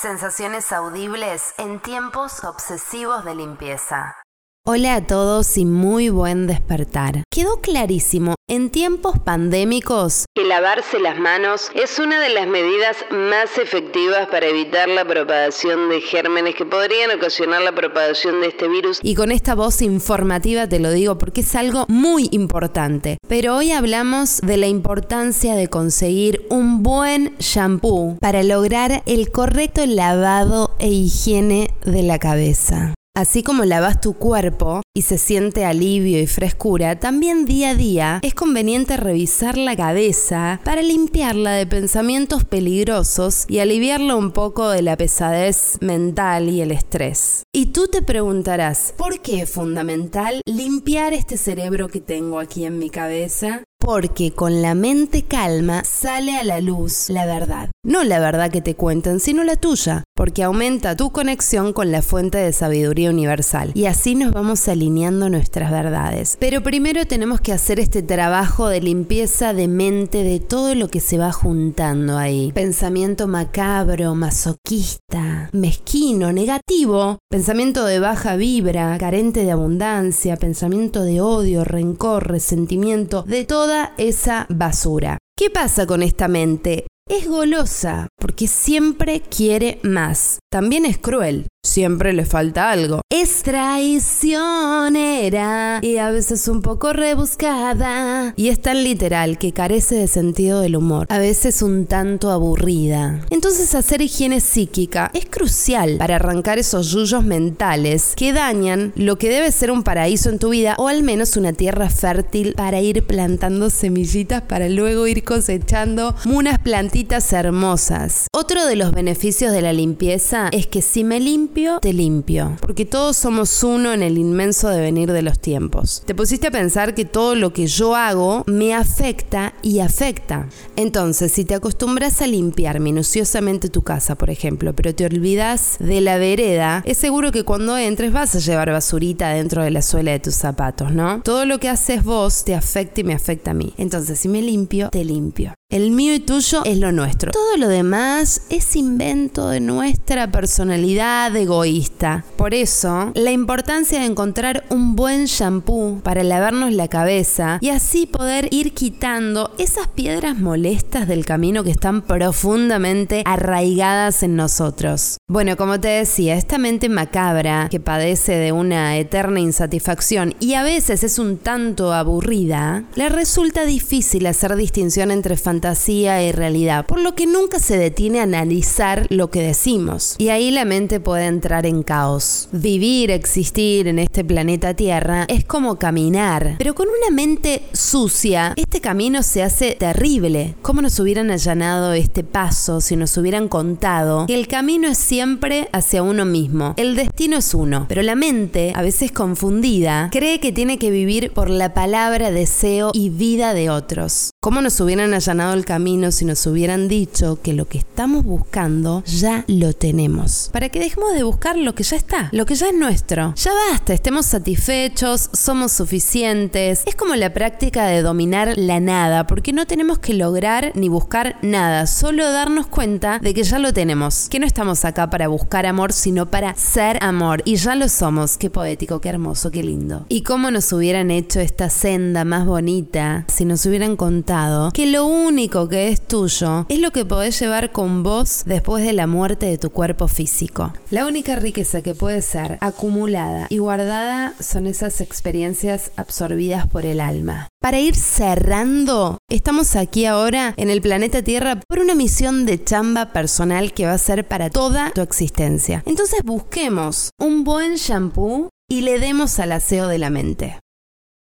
Sensaciones audibles en tiempos obsesivos de limpieza. Hola a todos y muy buen despertar. Quedó clarísimo en tiempos pandémicos que lavarse las manos es una de las medidas más efectivas para evitar la propagación de gérmenes que podrían ocasionar la propagación de este virus. Y con esta voz informativa te lo digo porque es algo muy importante. Pero hoy hablamos de la importancia de conseguir un buen shampoo para lograr el correcto lavado e higiene de la cabeza. Así como lavas tu cuerpo y se siente alivio y frescura, también día a día es conveniente revisar la cabeza para limpiarla de pensamientos peligrosos y aliviarla un poco de la pesadez mental y el estrés. Y tú te preguntarás, ¿por qué es fundamental limpiar este cerebro que tengo aquí en mi cabeza? Porque con la mente calma sale a la luz la verdad. No la verdad que te cuentan, sino la tuya, porque aumenta tu conexión con la fuente de sabiduría universal. Y así nos vamos alineando nuestras verdades. Pero primero tenemos que hacer este trabajo de limpieza de mente de todo lo que se va juntando ahí. Pensamiento macabro, masoquista, mezquino, negativo, pensamiento de baja vibra, carente de abundancia, pensamiento de odio, rencor, resentimiento, de toda esa basura. ¿Qué pasa con esta mente? Es golosa porque siempre quiere más. También es cruel siempre le falta algo. Es traicionera y a veces un poco rebuscada. Y es tan literal que carece de sentido del humor. A veces un tanto aburrida. Entonces hacer higiene psíquica es crucial para arrancar esos yuyos mentales que dañan lo que debe ser un paraíso en tu vida o al menos una tierra fértil para ir plantando semillitas para luego ir cosechando unas plantitas hermosas. Otro de los beneficios de la limpieza es que si me limpio te limpio, porque todos somos uno en el inmenso devenir de los tiempos. Te pusiste a pensar que todo lo que yo hago me afecta y afecta. Entonces, si te acostumbras a limpiar minuciosamente tu casa, por ejemplo, pero te olvidas de la vereda, es seguro que cuando entres vas a llevar basurita dentro de la suela de tus zapatos, ¿no? Todo lo que haces vos te afecta y me afecta a mí. Entonces, si me limpio, te limpio. El mío y tuyo es lo nuestro. Todo lo demás es invento de nuestra personalidad egoísta. Por eso, la importancia de encontrar un buen shampoo para lavarnos la cabeza y así poder ir quitando esas piedras molestas del camino que están profundamente arraigadas en nosotros. Bueno, como te decía, esta mente macabra que padece de una eterna insatisfacción y a veces es un tanto aburrida, le resulta difícil hacer distinción entre fantasía fantasía y realidad, por lo que nunca se detiene a analizar lo que decimos. Y ahí la mente puede entrar en caos. Vivir, existir en este planeta Tierra es como caminar, pero con una mente sucia, este camino se hace terrible. ¿Cómo nos hubieran allanado este paso si nos hubieran contado que el camino es siempre hacia uno mismo? El destino es uno, pero la mente, a veces confundida, cree que tiene que vivir por la palabra, deseo y vida de otros. ¿Cómo nos hubieran allanado el camino si nos hubieran dicho que lo que estamos buscando ya lo tenemos. Para que dejemos de buscar lo que ya está, lo que ya es nuestro. Ya basta, estemos satisfechos, somos suficientes. Es como la práctica de dominar la nada, porque no tenemos que lograr ni buscar nada, solo darnos cuenta de que ya lo tenemos, que no estamos acá para buscar amor, sino para ser amor. Y ya lo somos. Qué poético, qué hermoso, qué lindo. Y cómo nos hubieran hecho esta senda más bonita si nos hubieran contado que lo único que es tuyo es lo que podés llevar con vos después de la muerte de tu cuerpo físico. La única riqueza que puede ser acumulada y guardada son esas experiencias absorbidas por el alma. Para ir cerrando, estamos aquí ahora en el planeta Tierra por una misión de chamba personal que va a ser para toda tu existencia. Entonces busquemos un buen shampoo y le demos al aseo de la mente.